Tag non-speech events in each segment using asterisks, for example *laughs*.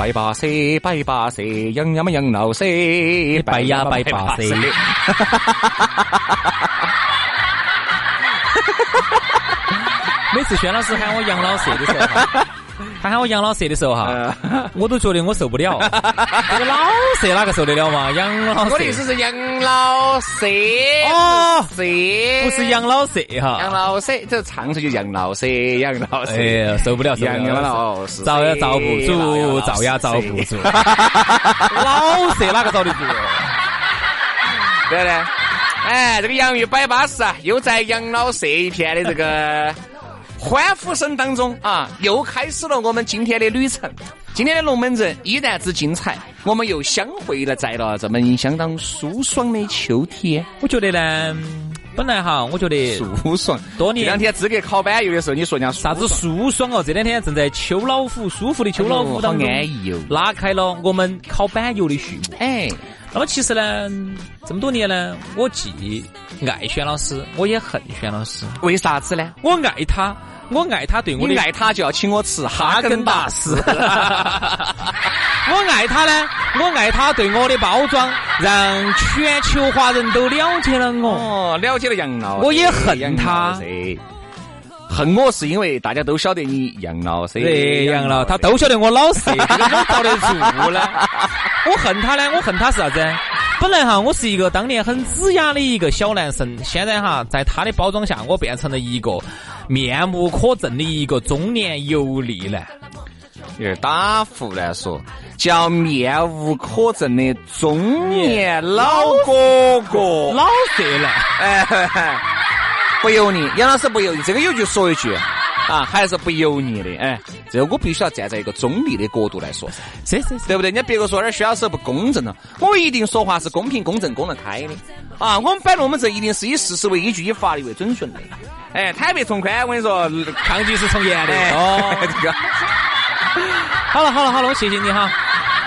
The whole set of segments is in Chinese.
摆巴士，摆巴士，养呀么养老蛇，拜呀拜把蛇。*laughs* 每次轩老师喊我杨老师的时候，他喊我杨老蛇的时候哈，*laughs* 我都觉得我受不了。这个老蛇哪个受得了嘛？杨老蛇，我的意思是杨老蛇哦，蛇不是杨老蛇哈，杨老蛇，这唱出就杨老蛇，杨老蛇，哎呀，受不了，受不杨，老蛇，遭呀遭不住，遭呀遭不住。老蛇哪个遭得住？对不对？哎，这个洋芋摆巴适啊，又在养老蛇一片的这个欢呼声当中啊，又开始了我们今天的旅程。今天的龙门阵依然之精彩，我们又相会了在了这么相当舒爽的秋天。我觉得呢，本来哈，我觉得舒爽。多年这两天资格考班，有的时候你说人家啥子舒爽哦？这两天正在秋老虎舒服的秋老虎当中，好安逸哦拉开了我们考板游的序幕。哎，那么其实呢，这么多年呢，我既爱轩老师，我也恨轩老师。为啥子呢？我爱他，我爱他对我的你爱他就要请我吃哈根达斯。*laughs* 我爱他呢，我爱他对我的包装，让全球华人都了解了我。哦，了解了杨老，我也恨他。恨我是因为大家都晓得你杨老师，对，杨老，他都晓得我老实，这个我遭得住呢。*laughs* 我恨他呢，我恨他是啥子？本来哈，我是一个当年很子雅的一个小男生，现在哈，在他的包装下，我变成了一个面目可憎的一个中年油腻男。有点打胡乱说，叫面无可憎的中年老哥哥，老色男，哎，不油腻。杨老师不油腻，这个有句说一句啊，还是不油腻的。哎，这个我必须要站在一个中立的角度来说，是是是，对不对？人家别个说那薛老师不公正了，我一定说话是公平、公正、公得开的。啊，我们摆龙门阵一定是以事实为依据，以法律为准绳的。哎，坦白从宽，我跟你说，抗拒是从严的。哦，*laughs* 这个。好了好了好了，我谢谢你哈，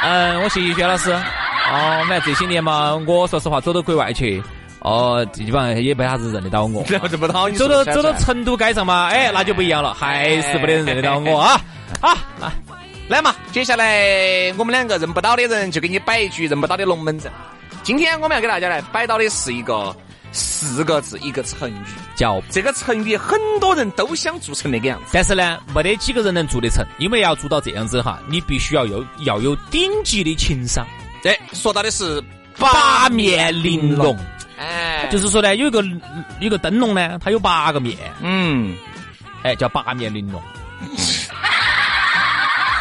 嗯，我谢谢薛老师。哦，反正这些年嘛，我说实话走到国外去，哦，基本上也没啥子认得到我。*laughs* 认不到你走到 *laughs* 走到成都街上嘛，哎，那就不一样了，还是没得人认得到我啊。好，来来嘛，接下来我们两个认不到的人就给你摆一句认不到的龙门阵。今天我们要给大家来摆到的是一个四个字一个成语，叫这个成语很多人都想做成那个样子。但是呢，没得几个人能做得成，因为要做到这样子哈，你必须要有要有顶级的情商。这说到的是八面玲珑，哎，就是说呢，有一个有一个灯笼呢，它有八个面，嗯，哎，叫八面玲珑。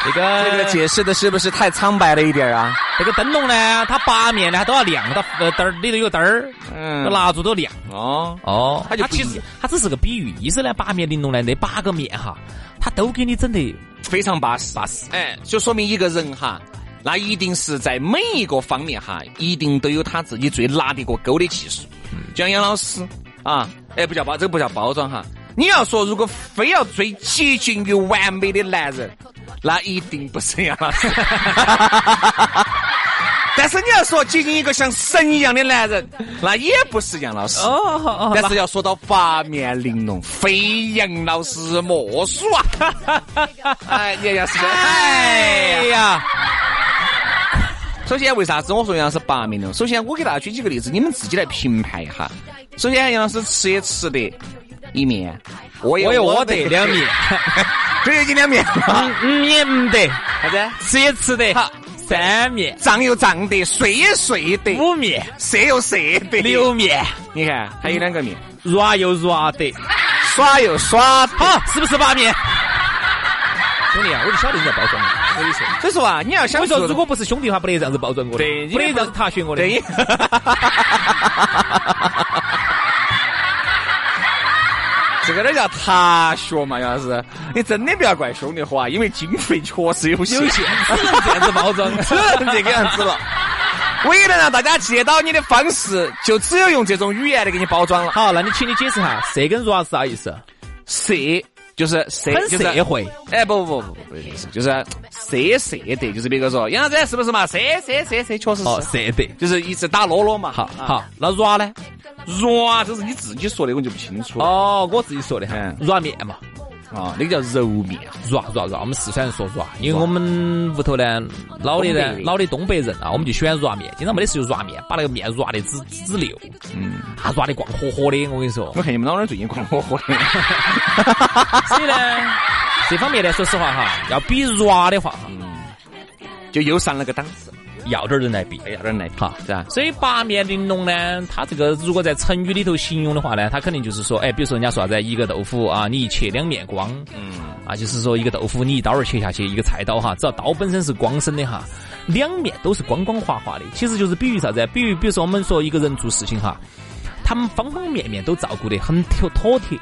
这个这个解释的是不是太苍白了一点啊？这个灯笼呢，它八面呢它都要亮，它呃灯儿里头有灯儿，嗯。蜡烛都亮。哦，哦，它就不一样其实它只是个比喻，意思呢，八面玲珑呢，那八个面哈，它都给你整得非常巴适，巴适。哎，就说明一个人哈，那一定是在每一个方面哈，一定都有他自己最拿得过钩的技术。就像杨老师啊，哎，不叫包，这个不叫包装哈。你要说如果非要最接近于完美的男人，那一定不是杨老师。*laughs* 但是你要说接近一个像神一样的男人，那也不是杨老师。哦哦但是要说到八面玲珑，非杨老师莫属啊！哎，你要是哎呀，首先，为啥子我说杨老师八面玲珑？首先，我给大家举几个例子，你们自己来评判一下。首先，杨老师吃也吃得一面，我也我也我我得两面。*laughs* 这月经两面，嗯面唔得，啥子？吃也吃得，好三面、胀又胀得，睡也睡得，五面、色又射得，六面，你看还有两个面，软又软得，耍又耍。好，是不是八面？兄弟啊，我就晓得你在包装我，我跟你说。所以说啊，你要想我说，如果不是兄弟的话，不得这样子包装我的，对不得这样子踏雪我的。对，*laughs* 这个那叫踏学嘛？要是你真的不要怪兄弟伙啊，因为经费确实有限，有限，只能这样子包装，只能这个样子了。唯一能让大家记得到你的方式，就只有用这种语言来给你包装了。好，那你请你解释下，色跟 ra 是啥意思？社就是社，就是社会。哎，不不不不不，就是就是色色的，就是别个说杨子是不是嘛？社社社社，确实哦，是，色德。就是一直打啰啰嘛。好啊好，那 ra 呢？软，这是你自己说的，我就不清楚了。哦，我自己说的哈嗯，软面嘛，啊，那个叫揉面。软软软，我们四川人说软，因为我们屋头呢，老的呢，老的东北人啊，我们就喜欢软面，经常没得事就软面，把那个面软的直直溜，嗯，啊，软的光火火的，我跟你说。我看你们老儿最近光火火的。*laughs* 所以呢，这方面呢，说实话哈，要比软的话哈，就又上了个档次，要点人来比。要点人来哈，是吧？所以八面玲珑呢，它这个如果在成语里头形容的话呢，它肯定就是说，哎，比如说人家说啥子，一个豆腐啊，你一切两面光，嗯，啊，就是说一个豆腐你一刀儿切下去，一个菜刀哈，只要刀本身是光身的哈，两面都是光光滑滑的，其实就是比喻啥子？比喻比如说我们说一个人做事情哈，他们方方面面都照顾得很妥妥帖，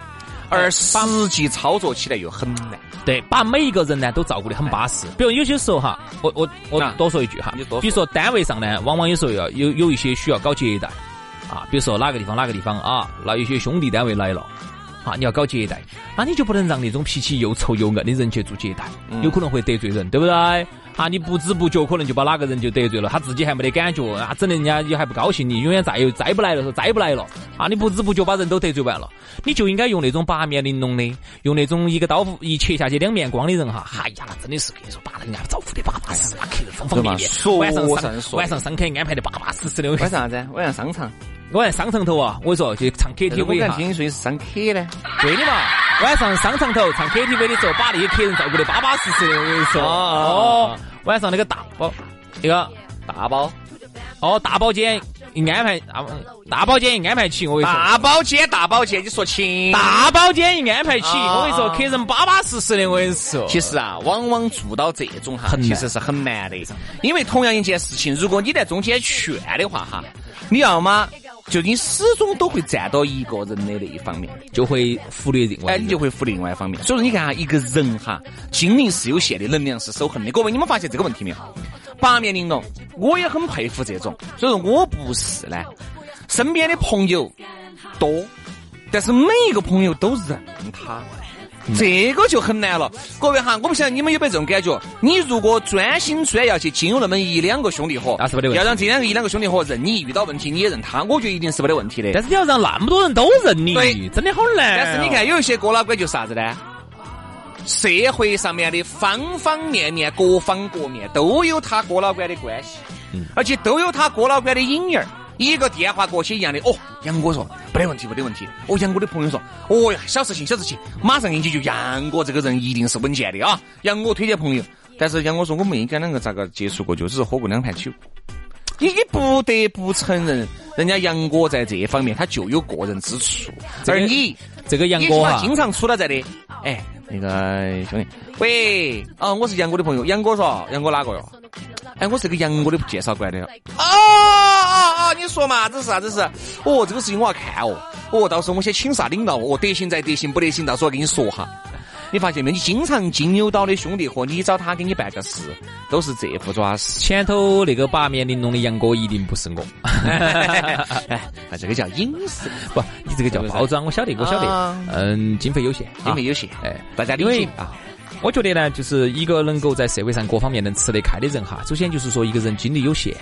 而实际操作起来又很难。对，把每一个人呢都照顾得很巴适。比如有些时候哈，我我我啊多说一句哈比如说单位上呢，往往有时候要有有一些需要搞接待啊，比如说哪个地方哪个地方啊，那有些兄弟单位来了。啊，你要搞接待，那你就不能让那种脾气又臭又硬的人去做接待，有可能会得罪人，对不对？啊，你不知不觉可能就把哪个人就得罪了，他自己还没得感觉，啊，整得人家也还不高兴，你永远再又再不来了，说再不来了，啊，你不知不觉把人都得罪完了，你就应该用那种八面玲珑的，用那种一个刀一切下去两面光的人哈，哎呀，那真的是跟你说，把人家招呼的巴巴适适，把客人方方面面，晚上说上晚上上课安排的巴巴适适的，晚上啥子？晚上商场。我在商场头啊，我跟你说去唱 KTV 敢哈，听说是上 K 呢。对的嘛，晚上商场头唱 KTV 的时候，把那些客人照顾的巴巴适适的，我跟你说。哦哦，晚上那个大包，那个大包，哦大包间一安排，大大包间一安排起，我跟你说。大包间，大包间，你说清。大包间一安排起，啊我跟你说，客人巴巴适适的，我跟你说。其实啊，往往做到这种哈，其实是很难的。因为同样一件事情，如果你在中间劝的话哈，你要么就你始终都会站到一个人的那一方面，就会忽略另外哎，你就会忽略另外一方面。所以说，你看哈，一个人哈，精力是有限的，能量是守恒的。各位，你们发现这个问题没有？八面玲珑，我也很佩服这种。所以说我不是呢，身边的朋友多，但是每一个朋友都认他。这个就很难了，各位哈，我不晓得你们有没有这种感觉？你如果专心专要去经营那么一两个兄弟伙，那是没得问题要让这两个一两个兄弟伙认你，遇到问题你也认他，我觉得一定是没得问题的。但是你要让那么多人都认你对，真的好难哦。但是你看，有一些哥老倌就是啥子呢？社会上面的方方面面、各方各面都有他哥老倌的关系，而且都有他哥老倌的影儿。一个电话过去一样的，哦，杨哥说没得问题，没得问题。哦，杨哥的朋友说，哦呀，小事情，小事情，马上给你解决。杨哥这个人一定是稳健的啊。杨哥推荐朋友，但是杨哥说我们应该两个咋个接触过，就只是喝过两盘酒。你你不得不承认，人家杨哥在这方面他就有过人之处，而你。这个杨哥哈你起码，经常出到在的。哎，那个兄弟，喂，啊，我是杨哥的朋友，杨哥说，杨哥哪个哟？哎，我是个杨哥的介绍过来的。哦哦哦，你说嘛，这是啥子事？哦，这个事情我要看哦。哦，到时候我先请啥领导哦，得行再得行，不得行，到时候我跟你说哈。你发现没？你经常金牛岛的兄弟伙，你找他给你办个事，都是这副爪事。前头那个八面玲珑的杨哥一定不是我。哎，*laughs* 这个叫隐私，不，你这个叫包装，我晓得，我晓啊得。嗯，经费有限，经费有限，哎，大家理解啊。我觉得呢，就是一个能够在社会上各方面能吃得开的人哈，首先就是说一个人精力有限，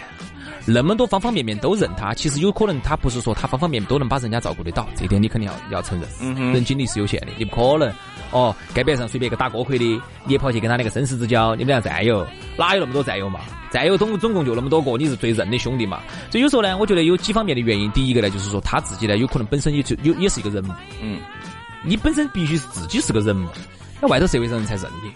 那么多方方面面都认他，其实有可能他不是说他方方面面都能把人家照顾得到，这点你肯定要要承认。嗯哼人精力是有限的，你不可能哦，街边上随便一个打锅盔的，你也跑去跟他那个生死之交，你们俩战友，哪有那么多战友嘛？战友总总共就那么多个，你是最认的兄弟嘛？所以有时候呢，我觉得有几方面的原因，第一个呢，就是说他自己呢，有可能本身也就有也是一个人物，嗯，你本身必须是自己是个人物。那外头社会上人才认你。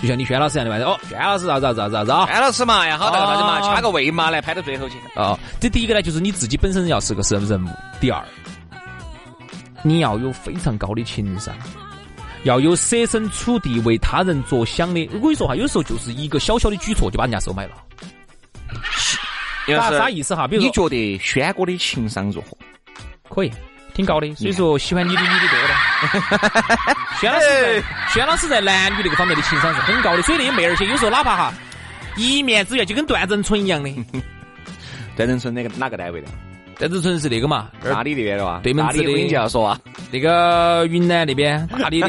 就像你轩老师一样的外头，哦，轩老师啥子啥子啥子啊？轩老师嘛，呀，好得了，大家嘛，哦掐个位嘛，来拍到最后去。哦，这第一个呢，就是你自己本身要是个什么人物；第二，你要有非常高的情商，要有设身处地为他人着想的。我跟你说哈，有时候就是一个小小的举措就把人家收买了。啥啥意思哈？比如说你觉得轩哥的情商如何？可以，挺高的，所以说喜欢你的女的多的。轩老师在轩老师在男女这个方面的情商是很高的，所以那些妹儿些有时候哪怕哈一面之缘，就跟段正淳一样的。*laughs* 段正淳那个哪个单位的？段正淳是那个嘛，大理那边的哇？对门子的大理我跟你就要说啊，那个云南那边大理的。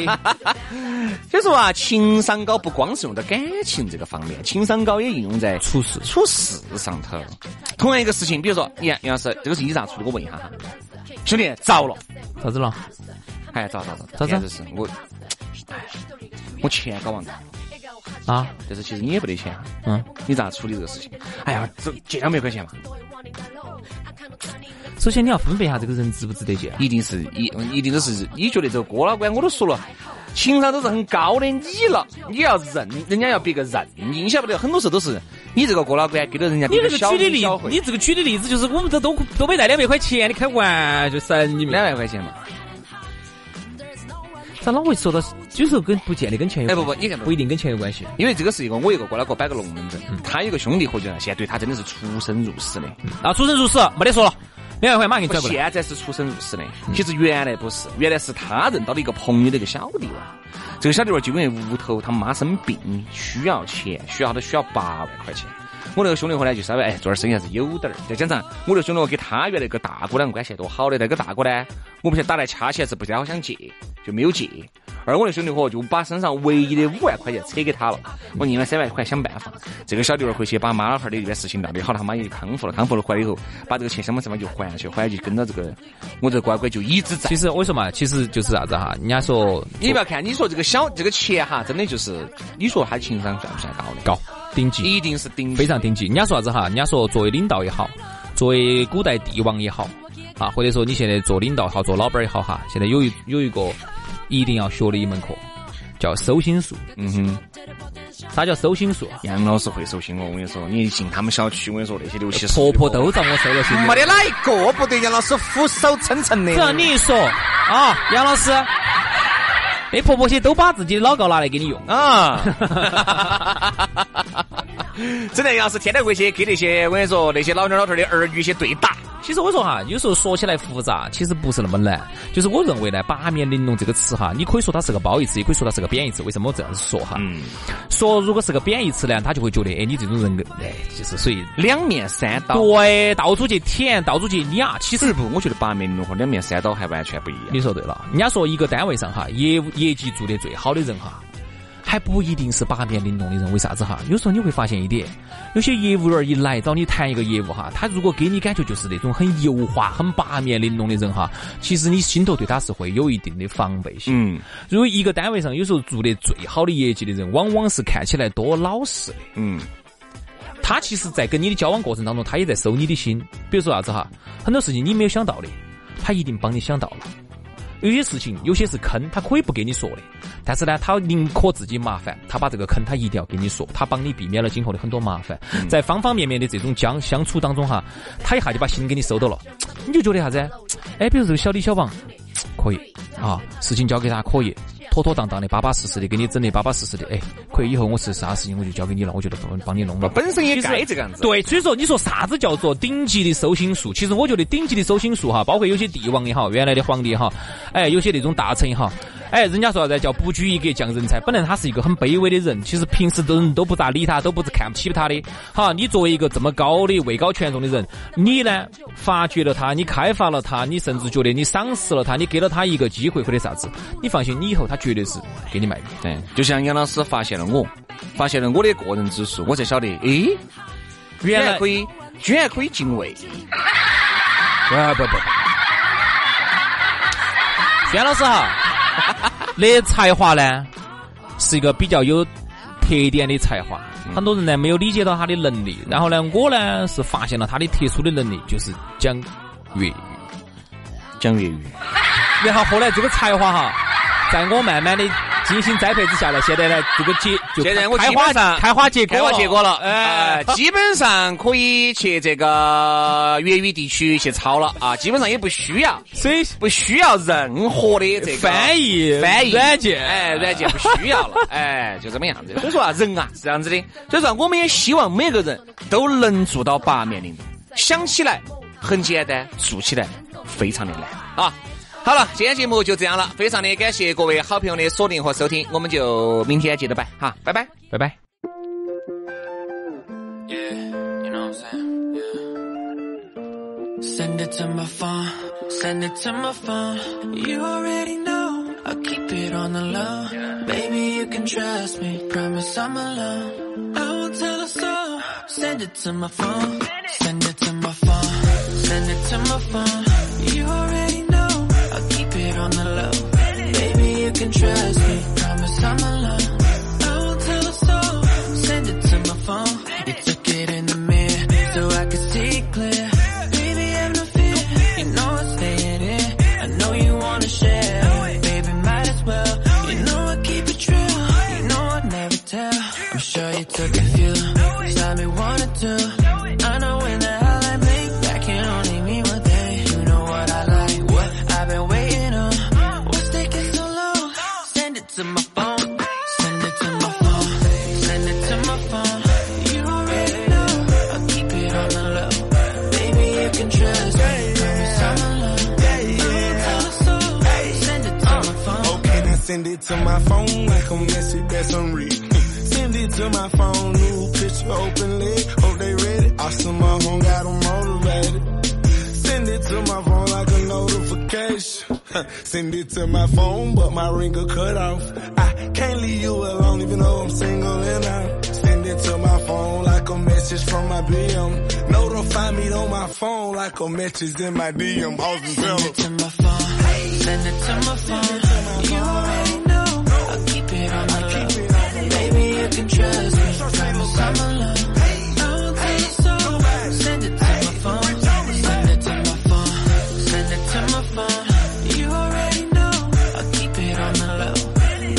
所 *laughs* 以说啊，情商高不光是用在感情这个方面，情商高也应用在处事处事上头。同样一个事情，比如说，你看杨老师，这个事情你咋处理？我问一下哈，兄弟，糟了，咋子了？哎，咋咋咋，咋子是我，哎，我钱搞忘了，啊？但是其实你也不得钱，嗯，你咋处理这个事情？哎呀，这借两百块钱嘛，首先你要分辨一下这个人值不值得借。一定是一一定都是你觉得这个郭老倌，我都说了。情商都是很高的，你了，你要认，人家要别个认你，你晓不得，很多时候都是你这个郭老倌给了人家你这个举的例你这个举的例子就是我们这都都没带两百块钱，你开玩就神你们两？百块钱嘛。咋老会说到有时候跟不见得跟钱有哎关不不你看不一定跟钱有关系。因为这个是一个我一个过来给我摆个龙门阵，他有个兄弟伙计呢，现在对他真的是出生入死的。啊，出生入死没得说了，两万块马上给你我转过来。现在是出生入死的，其实原来不是，原来是他认到了一个朋友的一个小弟娃，这个小弟娃就因为屋头他妈生病需要钱，需要他需要八万块钱。我那个兄弟伙呢，就稍微哎做点生意还是有点儿。再加上我那个兄弟伙跟他原来那个大哥两个关系还多好的，那个大哥呢，我不晓得打来掐起来是不太好想借，就没有借。而我那兄弟伙就把身上唯一的五万块钱扯给他了，我另外三万块想办法。这个小弟儿回去把妈老汉儿的这件事情料理好，他妈也就康复了，康复了回来以后，把这个钱想方设法就还下去，还下去跟到这个我这个乖乖就一直在其。实我跟你说嘛，其实就是啥子哈，人家说你不要看，你说这个小这个钱哈，真的就是你说他情商算不算高的？高顶级，一定是顶级非常顶级。人家说啥子哈？人家说作为领导也好，作为古代帝王也好，啊，或者说你现在做领导也好，做老板也好哈，现在有一有一个一定要学的一门课，叫收心术。嗯哼，啥叫收心术啊？杨老师会收心哦，我跟你说，你一进他们小区，我跟你说那些六七十婆婆都让我收了心。没得哪一个不对杨老师俯首称臣的。只要你一说啊，杨老师，那婆婆些都把自己的老高拿来给你用。啊，*laughs* *laughs* 真的要是天天回去跟那些我跟你说那些老娘老头儿的儿女去对打。其实我说哈，有时候说起来复杂，其实不是那么难。就是我认为呢，八面玲珑这个词哈，你可以说它是个褒义词，也可以说它是个贬义词。为什么我这样子说哈？嗯，说如果是个贬义词呢，他就会觉得，哎，你这种人，哎，就是属于两面三刀。对，到处去舔，到处去撵。其实不，我觉得八面玲珑和两面三刀还完全不一样。你说对了，人家说一个单位上哈，业务业绩做得最好的人哈，还不一定是八面玲珑的人。为啥子哈？有时候你会发现一点，有些业务员一来找你谈一个业务哈，他如果给你感觉就是那种很油滑、很八面玲珑的人哈，其实你心头对他是会有一定的防备心。嗯如果一个单位上有时候做得最好的业绩的人，往往是看起来多老实的。嗯，他其实，在跟你的交往过程当中，他也在收你的心。比如说啥子哈，很多事情你没有想到的，他一定帮你想到了。有些事情，有些是坑，他可以不给你说的，但是呢，他宁可自己麻烦，他把这个坑他一定要给你说，他帮你避免了今后的很多麻烦。在方方面面的这种相相处当中哈，他一下就把心给你收到了，你就觉得啥子？哎，比如这个小李小王，可以啊，事情交给他可以。妥妥当当的、巴巴适适的，给你整的巴巴适适的，哎，可以。以后我是啥事情我就交给你了，我觉得帮帮你弄了。本身也该这个样子。对，所以说你说啥子叫做顶级的收心术？其实我觉得顶级的收心术哈，包括有些帝王也好，原来的皇帝也好，哎，有些那种大臣也好，哎，人家说啥子叫不拘一格降人才。本来他是一个很卑微的人，其实平时都人都不咋理他，都不是看不起他的。好，你作为一个这么高的位高权重的人，你呢发掘了他，你开发了他，你甚至觉得你赏识了他，你给了他一个机会或者啥子，你放心，你以后他绝对是给你卖的。对，就像杨老师发现了我，发现了我的个人之处，我才晓得，诶，居原来然可以，居然可以敬畏。啊不不不，轩 *laughs* 老师哈，*laughs* 的才华呢是一个比较有特点的才华，很多人呢没有理解到他的能力，然后呢我呢是发现了他的特殊的能力，就是讲粤语。讲粤语，然后后来这个才华哈，在我慢慢的精心栽培之下呢，现在呢，这个结就现在我开花上开花结果。开花结果了，哎哎，，基本上可以去这个粤语地区去抄了。啊，基本上也不需要，所以不需要任何的这个翻译翻译。软件。哎，软件不需要了，*laughs* 哎，就这么样子。所以说啊，人啊是这样子的，所以说我们也希望每个人都能做到八面玲珑。想起来很简单，做起来非常的难。啊。好了，今天节目就这样了，非常的感谢各位好朋友的锁定和收听，我们就明天接着摆哈，拜拜。拜拜。Send it to my phone, send it to my phone. You already know, I keep it on the low. Baby, you can trust me, promise I'm alone. I won't tell a soul. Send it to my phone, send it to my phone, send it to my phone. You can trust me, promise I'm alone. I won't tell a soul. Send it to my phone. You took it in the mirror so I could see clear. Baby, have no fear. You know I'm staying here. I know you wanna share. Baby, might as well. You know I keep it true. You know I never tell. I'm sure you took a few. Time me wanted to. Send it to my phone like a message that's unread. Send it to my phone, new picture openly. Hope they ready. Awesome, my phone got them motivated. Send it to my phone like a notification. *laughs* Send it to my phone, but my ringer cut off. I can't leave you alone, even though I'm single and out. Send it to my phone like a message from my BM. Notify me on my phone like a message in my DM. Send it to my phone. Send it to my phone. You Baby, you already know. I keep it on the low.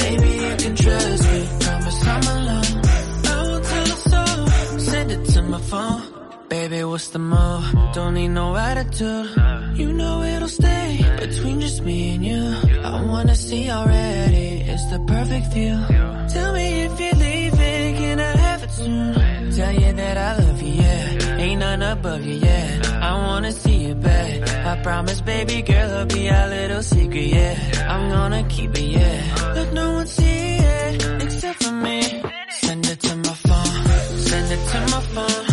Maybe you can trust me. Promise I'm alone. I will tell the soul. Send it to my phone. Baby, what's the move? Don't need no attitude. You know it'll stay between just me and you. I wanna see already. It's the perfect view. Tell me that I love you, yeah. Ain't none above you, yeah. I wanna see you back. I promise, baby girl, it'll be our little secret, yeah. I'm gonna keep it, yeah. Let no one see it except for me. Send it to my phone. Send it to my phone.